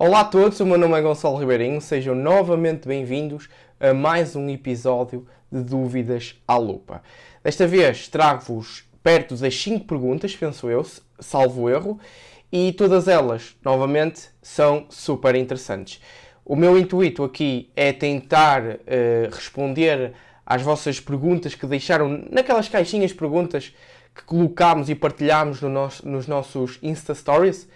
Olá a todos, o meu nome é Gonçalo Ribeirinho, sejam novamente bem-vindos a mais um episódio de Dúvidas à Lupa. Desta vez trago-vos perto das 5 perguntas, penso eu, salvo erro, e todas elas, novamente, são super interessantes. O meu intuito aqui é tentar uh, responder às vossas perguntas que deixaram naquelas caixinhas de perguntas que colocámos e partilhámos no nos nossos Insta Stories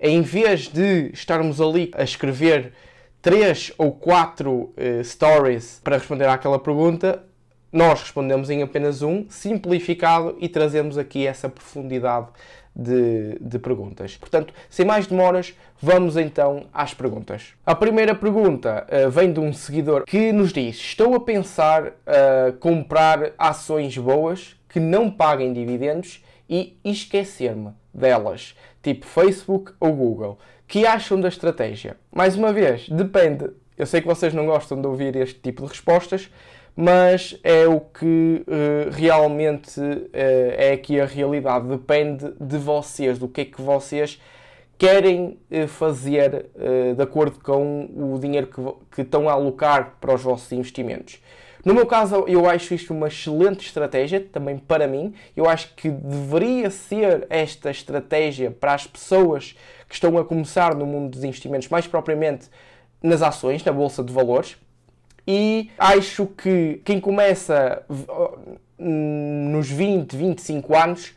em vez de estarmos ali a escrever três ou quatro uh, stories para responder àquela pergunta, nós respondemos em apenas um, simplificado, e trazemos aqui essa profundidade de, de, perguntas. Portanto, sem mais demoras, vamos então às perguntas. A primeira pergunta uh, vem de um seguidor que nos diz: Estou a pensar uh, comprar ações boas que não paguem dividendos e esquecer-me delas, tipo Facebook ou Google. Que acham da estratégia? Mais uma vez, depende. Eu sei que vocês não gostam de ouvir este tipo de respostas, mas é o que uh, realmente uh, é aqui a realidade. Depende de vocês, do que é que vocês querem uh, fazer de acordo com o dinheiro que, que estão a alocar para os vossos investimentos. No meu caso, eu acho isto uma excelente estratégia, também para mim. Eu acho que deveria ser esta estratégia para as pessoas que estão a começar no mundo dos investimentos, mais propriamente nas ações, na bolsa de valores. E acho que quem começa nos 20, 25 anos,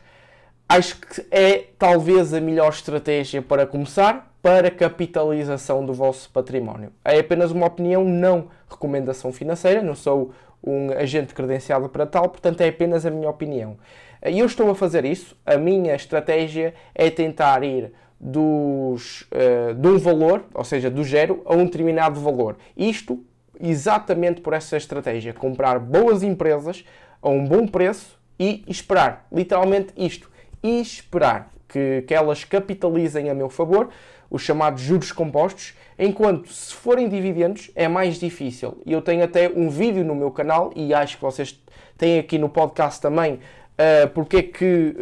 acho que é talvez a melhor estratégia para começar para capitalização do vosso património. É apenas uma opinião, não recomendação financeira, não sou um agente credenciado para tal, portanto é apenas a minha opinião. E eu estou a fazer isso, a minha estratégia é tentar ir dos, uh, de um valor, ou seja, do zero, a um determinado valor. Isto exatamente por essa estratégia, comprar boas empresas a um bom preço e esperar, literalmente isto, e esperar que, que elas capitalizem a meu favor, os chamados juros compostos, enquanto se forem dividendos é mais difícil. E eu tenho até um vídeo no meu canal, e acho que vocês têm aqui no podcast também, uh, porque é que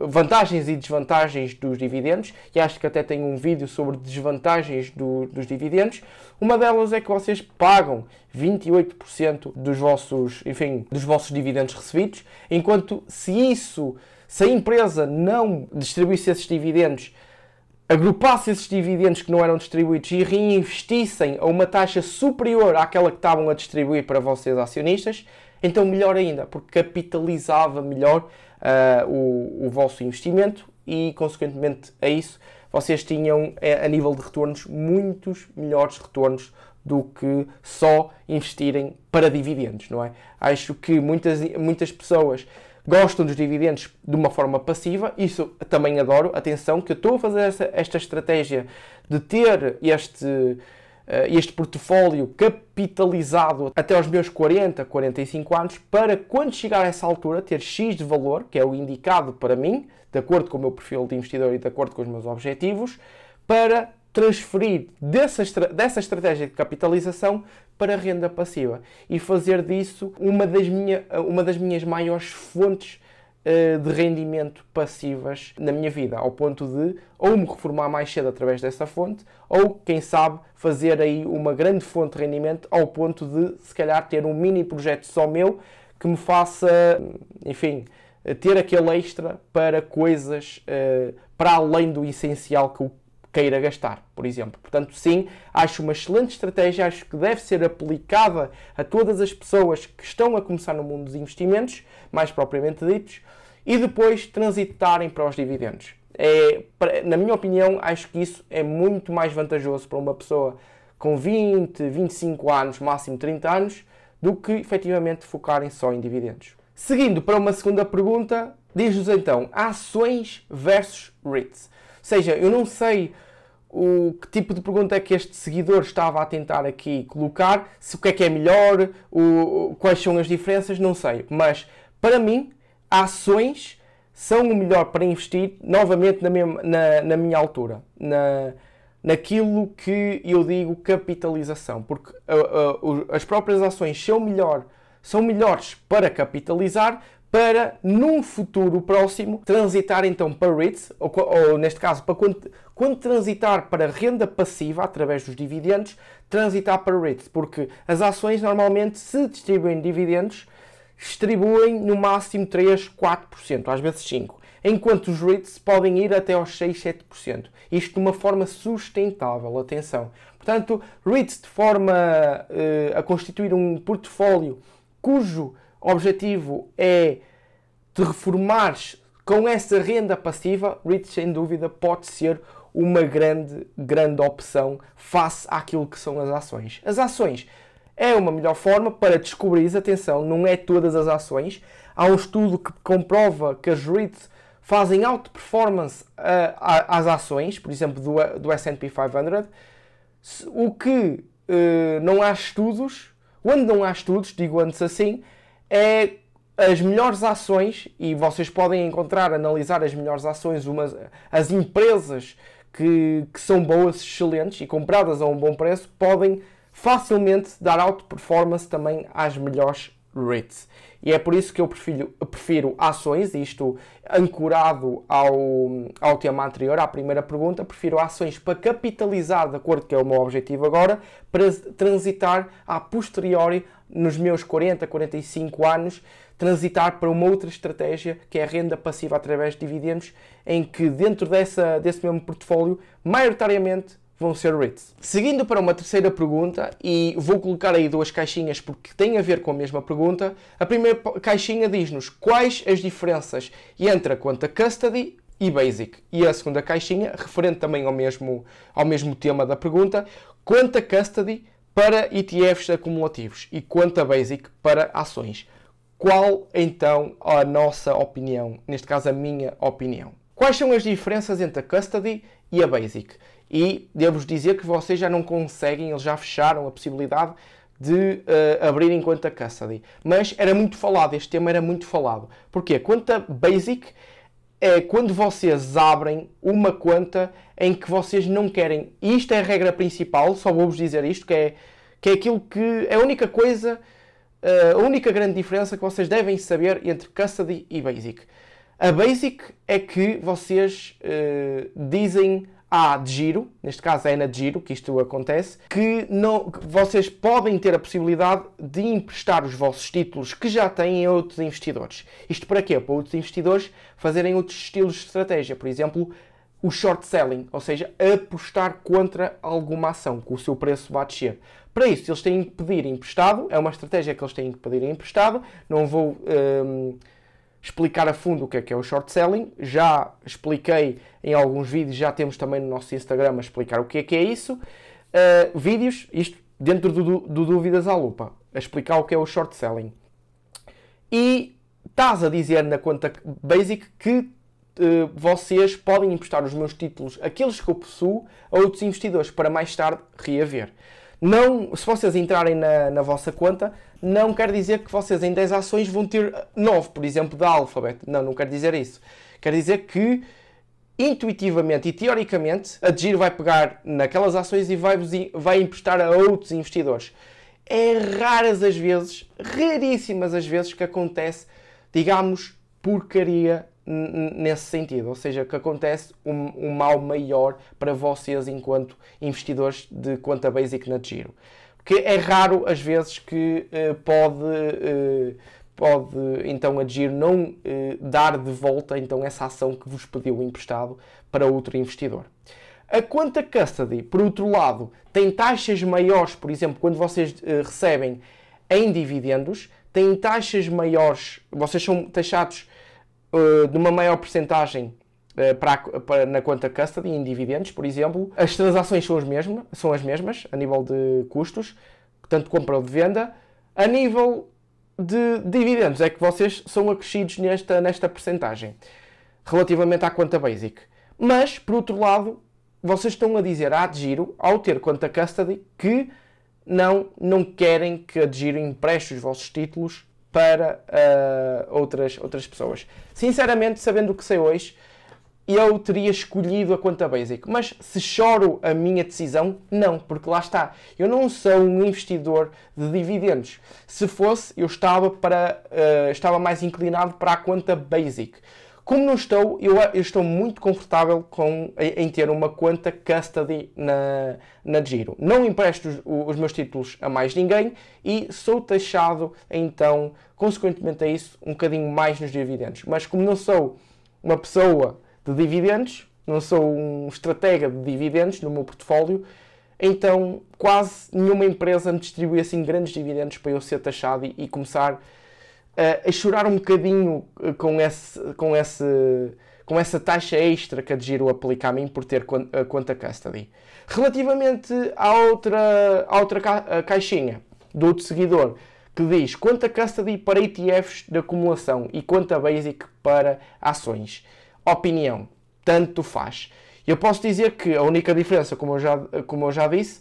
uh, vantagens e desvantagens dos dividendos, e acho que até tenho um vídeo sobre desvantagens do, dos dividendos. Uma delas é que vocês pagam 28% dos vossos, enfim, dos vossos dividendos recebidos, enquanto se isso, se a empresa não distribuísse esses dividendos agrupasse esses dividendos que não eram distribuídos e reinvestissem a uma taxa superior àquela que estavam a distribuir para vocês acionistas, então melhor ainda, porque capitalizava melhor uh, o, o vosso investimento e, consequentemente a isso, vocês tinham, eh, a nível de retornos, muitos melhores retornos do que só investirem para dividendos, não é? Acho que muitas, muitas pessoas gostam dos dividendos de uma forma passiva, isso também adoro. Atenção, que eu estou a fazer esta, esta estratégia de ter este, eh, este portfólio capitalizado até aos meus 40, 45 anos, para quando chegar a essa altura ter X de valor, que é o indicado para mim, de acordo com o meu perfil de investidor e de acordo com os meus objetivos, para transferir dessa, dessa estratégia de capitalização para renda passiva. E fazer disso uma das, minha, uma das minhas maiores fontes uh, de rendimento passivas na minha vida, ao ponto de ou me reformar mais cedo através dessa fonte, ou quem sabe fazer aí uma grande fonte de rendimento ao ponto de se calhar ter um mini projeto só meu que me faça, enfim, ter aquele extra para coisas uh, para além do essencial que o queira gastar, por exemplo. Portanto, sim, acho uma excelente estratégia, acho que deve ser aplicada a todas as pessoas que estão a começar no mundo dos investimentos, mais propriamente ditos, e depois transitarem para os dividendos. É, na minha opinião, acho que isso é muito mais vantajoso para uma pessoa com 20, 25 anos, máximo 30 anos, do que efetivamente focarem só em dividendos. Seguindo para uma segunda pergunta, diz-nos então ações versus REITs. Ou seja, eu não sei o que tipo de pergunta é que este seguidor estava a tentar aqui colocar, se o que é que é melhor, o, quais são as diferenças, não sei. Mas para mim, ações são o melhor para investir novamente na minha, na, na minha altura, na, naquilo que eu digo capitalização, porque uh, uh, as próprias ações são melhor são melhores para capitalizar, para, num futuro próximo, transitar então para REITs, ou, ou neste caso, para quando, quando, transitar para renda passiva através dos dividendos, transitar para REITs, porque as ações normalmente, se distribuem dividendos, distribuem no máximo 3, 4%, às vezes 5%, enquanto os REITs podem ir até aos 6, 7%. Isto de uma forma sustentável, atenção. Portanto, REITs de forma uh, a constituir um portfólio cujo objetivo é de reformares com essa renda passiva, REITs sem dúvida pode ser uma grande, grande opção face àquilo que são as ações. As ações é uma melhor forma para descobrir, atenção, não é todas as ações. Há um estudo que comprova que as REITs fazem alta performance uh, às ações, por exemplo, do, do S&P 500, o que uh, não há estudos, onde não há estudos, digo antes assim, é as melhores ações, e vocês podem encontrar, analisar as melhores ações, umas, as empresas que, que são boas, excelentes e compradas a um bom preço, podem facilmente dar alta performance também às melhores REITs. E é por isso que eu prefiro, prefiro ações, isto ancorado ao, ao tema anterior, à primeira pergunta, prefiro ações para capitalizar, de acordo com é o meu objetivo agora, para transitar a posteriori, nos meus 40, 45 anos, transitar para uma outra estratégia, que é a renda passiva através de dividendos, em que dentro dessa, desse mesmo portfólio, maioritariamente vão ser REITs. Seguindo para uma terceira pergunta, e vou colocar aí duas caixinhas porque têm a ver com a mesma pergunta. A primeira caixinha diz-nos quais as diferenças entre a conta Custody e Basic. E a segunda caixinha, referente também ao mesmo, ao mesmo tema da pergunta, conta Custody para ETFs acumulativos e conta Basic para ações. Qual então a nossa opinião? Neste caso, a minha opinião. Quais são as diferenças entre a Custody e a Basic? E devo-vos dizer que vocês já não conseguem, eles já fecharam a possibilidade de uh, abrirem conta custody. Mas era muito falado, este tema era muito falado. Porquê? Conta basic é quando vocês abrem uma conta em que vocês não querem. E isto é a regra principal, só vou-vos dizer isto, que é, que é aquilo que é a única coisa, uh, a única grande diferença que vocês devem saber entre custody e basic. A basic é que vocês uh, dizem há de giro, neste caso é na de giro que isto acontece, que, não, que vocês podem ter a possibilidade de emprestar os vossos títulos que já têm a outros investidores. Isto para quê? Para outros investidores fazerem outros estilos de estratégia. Por exemplo, o short selling, ou seja, apostar contra alguma ação, que o seu preço vai descer. Para isso, eles têm que pedir emprestado, é uma estratégia que eles têm que pedir emprestado. Não vou. Hum, explicar a fundo o que é que é o short selling. Já expliquei em alguns vídeos, já temos também no nosso Instagram a explicar o que é que é isso. Uh, vídeos, isto dentro do, do Dúvidas à Lupa, a explicar o que é o short selling. E estás a dizer na conta Basic que uh, vocês podem emprestar os meus títulos, aqueles que eu possuo, a outros investidores para mais tarde reaver. Não, se vocês entrarem na, na vossa conta, não quer dizer que vocês em 10 ações vão ter 9, por exemplo, da Alphabet. Não, não quer dizer isso. Quer dizer que intuitivamente e teoricamente a Giro vai pegar naquelas ações e vai, vai emprestar a outros investidores. É raras as vezes, raríssimas as vezes que acontece, digamos, porcaria nesse sentido, ou seja, que acontece um, um mal maior para vocês enquanto investidores de conta basic na Giro. Porque é raro as vezes que uh, pode, uh, pode então a Giro não uh, dar de volta então essa ação que vos pediu emprestado para outro investidor. A conta custody, por outro lado, tem taxas maiores, por exemplo, quando vocês recebem em dividendos, tem taxas maiores, vocês são taxados uh, de uma maior percentagem uh, para, para, na conta custody em dividendos, por exemplo. As transações são as, mesmas, são as mesmas a nível de custos, tanto compra ou de venda. A nível de dividendos é que vocês são acrescidos nesta, nesta percentagem, relativamente à conta basic. Mas, por outro lado, vocês estão a dizer à Adgiro, ao ter conta custody, que não, não querem que a Adgiro empreste os vossos títulos para uh, outras, outras pessoas. Sinceramente, sabendo o que sei hoje, eu teria escolhido a conta basic. Mas se choro a minha decisão, não, porque lá está. Eu não sou um investidor de dividendos. Se fosse, eu estava, para, uh, estava mais inclinado para a conta basic. Como não estou, eu, eu estou muito confortável com, em, em, ter uma conta custody na, na Giro. Não empresto os, os, meus títulos a mais ninguém e sou taxado, então, consequentemente a isso, um bocadinho mais nos dividendos. Mas como não sou uma pessoa de dividendos, não sou um estratega de dividendos no meu portfólio, então quase nenhuma empresa me distribui assim grandes dividendos para eu ser taxado e, e começar a, a chorar um bocadinho eh, com, esse, com, esse, com essa taxa extra que a Giro aplica a mim por ter a conta custody. Relativamente à outra, à outra ca, caixinha do outro seguidor, que diz conta custody para ETFs de acumulação e conta basic para ações opinião. Tanto faz. Eu posso dizer que a única diferença, como eu já, como eu já disse,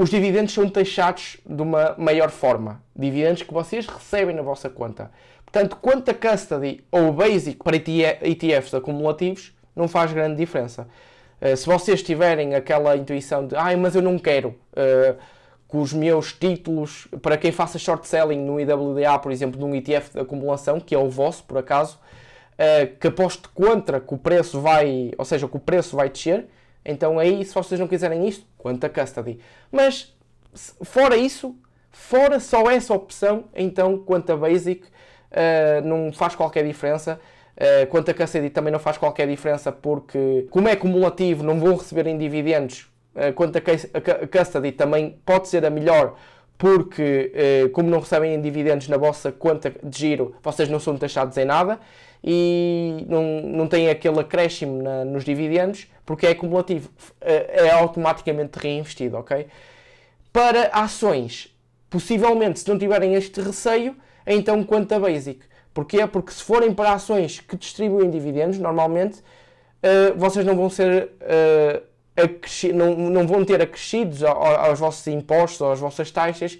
os dividendos são taxados de uma maior forma. Dividendos que vocês recebem na vossa conta. Portanto, conta custody ou basic para ETFs acumulativos não faz grande diferença. Uh, se vocês tiverem aquela intuição de, ai, mas eu não quero uh, que os meus títulos, para quem faça short selling no IWDA, por exemplo, num ETF de acumulação, que é o vosso, por acaso, uh, que aposte contra que o preço vai, ou seja, que o preço vai descer, então aí, se vocês não quiserem isto, quanto a custody. Mas, fora isso, fora só essa opção, então quanto a basic, uh, não faz qualquer diferença. Uh, quanto a custody também não faz qualquer diferença porque, como é cumulativo, não vão receber em dividendos. Uh, quanto a, a custody também pode ser a melhor porque, como não recebem em dividendos na vossa conta de giro, vocês não são taxados em nada e não, não têm aquele acréscimo na, nos dividendos, porque é acumulativo, é, é automaticamente reinvestido, ok? Para ações, possivelmente, se não tiverem este receio, então quanto a basic. Porquê? Porque se forem para ações que distribuem dividendos, normalmente, uh, vocês não vão ser... Uh, não, não vão ter acrescidos aos vossos impostos às vossas taxas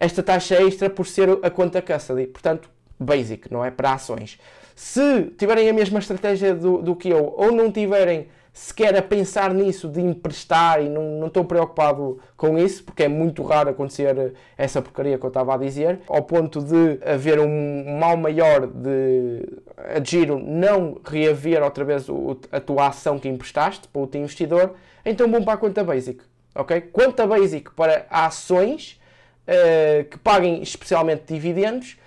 esta taxa extra por ser a conta custody. Portanto, basic, não é? Para ações. Se tiverem a mesma estratégia do, do que eu, ou não tiverem sequer a pensar nisso de emprestar e não, não estou preocupado com isso, porque é muito raro acontecer essa porcaria que eu estava a dizer, ao ponto de haver um mal maior de giro não reaver outra vez o, a tua ação que emprestaste para o teu investidor, então vão para a conta basic. ok? Conta basic para ações uh, que paguem especialmente dividendos,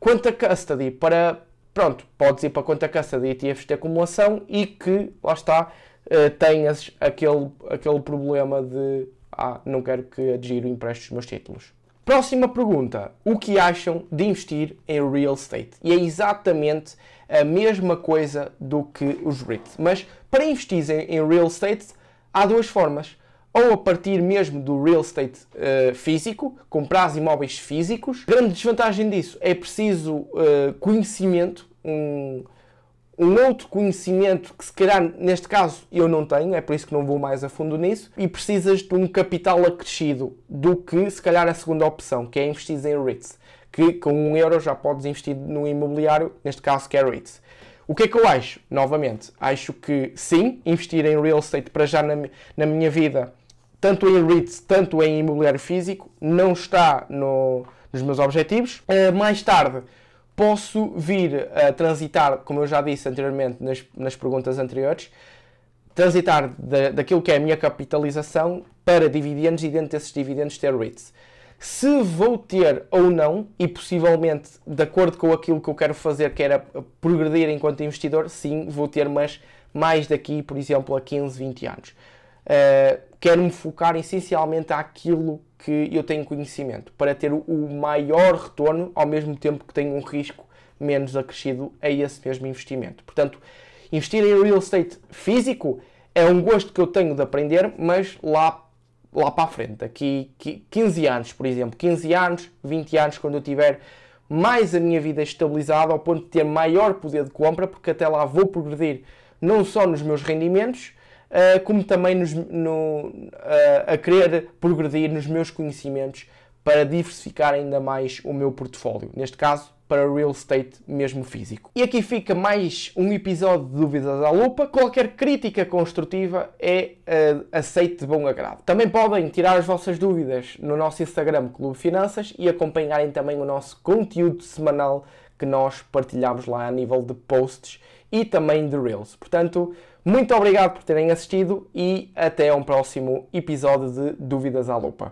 conta custody para pronto, podes ir para a conta caça de ETFs de acumulação e que, lá está, uh, tenhas aquele, aquele problema de ah, não quero que a Giro empreste os meus títulos. Próxima pergunta. O que acham de investir em real estate? E é exatamente a mesma coisa do que os REITs. Mas para investir em real estate há duas formas. Ou a partir mesmo do real estate uh, físico, comprar imóveis físicos. Grande desvantagem disso é preciso uh, conhecimento um, um outro conhecimento que se calhar neste caso eu não tenho, é por isso que não vou mais a fundo nisso, e precisas de um capital acrescido do que se calhar a segunda opção, que é investir em REITs, que com um euro já podes investir no imobiliário, neste caso que é REITs. O que é que eu acho? Novamente, acho que sim, investir em real estate para já na, na minha vida, tanto em REITs, tanto em imobiliário físico, não está no, nos meus objetivos. Uh, mais tarde, posso vir a transitar, como eu já disse anteriormente nas, nas perguntas anteriores, transitar da, daquilo que é a minha capitalização para dividendos e dentro desses dividendos ter REITs. Se vou ter ou não, e possivelmente de acordo com aquilo que eu quero fazer, que era progredir enquanto investidor, sim, vou ter, mas mais daqui, por exemplo, a 15, 20 anos. Uh, quero-me focar essencialmente àquilo que eu tenho conhecimento, para ter o maior retorno ao mesmo tempo que tenho um risco menos acrescido a esse mesmo investimento. Portanto, investir em real estate físico é um gosto que eu tenho de aprender, mas lá, lá para a frente, daqui 15 anos, por exemplo, 15 anos, 20 anos, quando eu tiver mais a minha vida estabilizada, ao ponto de ter maior poder de compra, porque até lá vou progredir não só nos meus rendimentos, uh, como também nos, no, uh, a querer progredir nos meus conhecimentos para diversificar ainda mais o meu portfólio. Neste caso, para real estate mesmo físico. E aqui fica mais um episódio de Dúvidas à Lupa. Qualquer crítica construtiva é uh, aceite de bom agrado. Também podem tirar as vossas dúvidas no nosso Instagram Clube Finanças e acompanharem também o nosso conteúdo semanal que nós partilhamos lá a nível de posts e também de Reels. Portanto, muito obrigado por terem assistido e até um próximo episódio de Dúvidas à Lupa.